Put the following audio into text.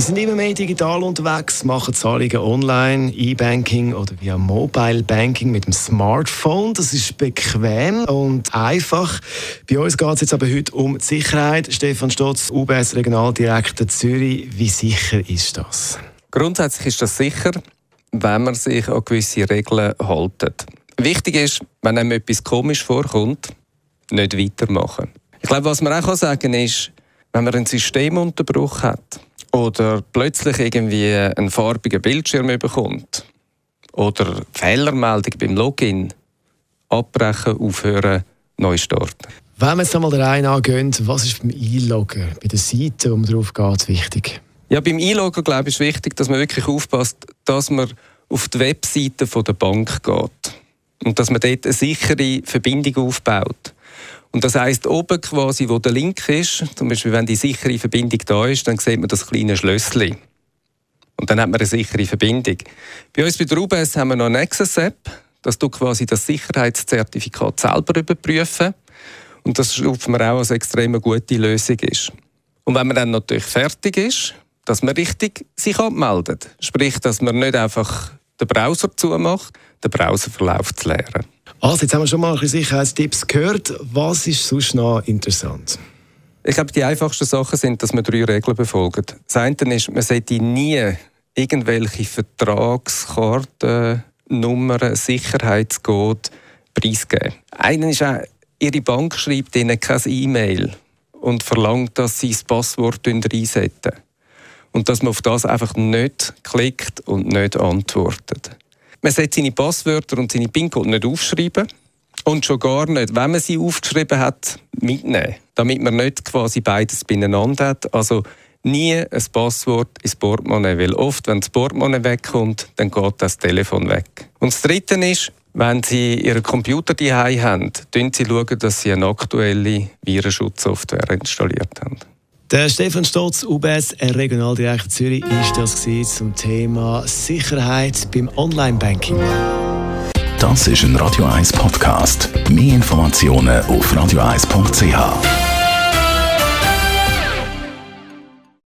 Wir sind immer mehr digital unterwegs, machen Zahlungen online, E-Banking oder via Mobile Banking mit dem Smartphone. Das ist bequem und einfach. Bei uns geht es jetzt aber heute um die Sicherheit. Stefan Stotz, UBS Regionaldirektor Zürich. Wie sicher ist das? Grundsätzlich ist das sicher, wenn man sich an gewisse Regeln hält. Wichtig ist, wenn einem etwas komisch vorkommt, nicht weitermachen. Ich glaube, was man auch sagen kann, ist, wenn man einen Systemunterbruch hat, oder plötzlich irgendwie einen farbigen Bildschirm bekommt oder Fehlermeldung beim Login, abbrechen, aufhören, neu starten. Wenn wir jetzt einmal der Reihe angehen, was ist beim Einloggen, bei der Seite, man drauf geht, wichtig? Ja, beim Einloggen glaube ich, ist wichtig, dass man wirklich aufpasst, dass man auf die Webseite der Bank geht und dass man dort eine sichere Verbindung aufbaut. Und das heißt oben quasi, wo der Link ist, zum Beispiel wenn die sichere Verbindung da ist, dann sieht man das kleine Schlösschen. Und dann hat man eine sichere Verbindung. Bei uns bei der UBS haben wir noch eine Access-App, dass du quasi das Sicherheitszertifikat selber überprüfen. Und das stufen wir auch als extrem gute Lösung ist. Und wenn man dann natürlich fertig ist, dass man richtig sich abmeldet. Sprich, dass man nicht einfach den Browser zumacht, den Browserverlauf zu leeren. Also, jetzt haben wir schon mal ein bisschen Sicherheitstipps gehört. Was ist sonst noch interessant? Ich glaube, die einfachsten Sachen sind, dass man drei Regeln befolgt. Das eine ist, man sollte nie irgendwelche Vertragskarten, Nummern, Sicherheitscode preisgeben. Einen ist auch, Ihre Bank schreibt Ihnen kein E-Mail und verlangt, dass Sie das Passwort reinsetzen. Und dass man auf das einfach nicht klickt und nicht antwortet. Man sollte seine Passwörter und seine PIN-Code nicht aufschreiben und schon gar nicht, wenn man sie aufgeschrieben hat, mitnehmen, damit man nicht quasi beides beieinander hat. Also nie ein Passwort ins Portemonnaie, weil oft, wenn das Portemonnaie wegkommt, dann geht das Telefon weg. Und das Dritte ist, wenn Sie Ihren Computer daheim haben, schauen Sie, dass Sie eine aktuelle Virenschutzsoftware installiert haben. Der Stefan Stotz, UBS Regionaldirektor Zürich, ist das zum Thema Sicherheit beim Online-Banking. Das ist ein Radio 1 Podcast. Mehr Informationen auf radio1.ch.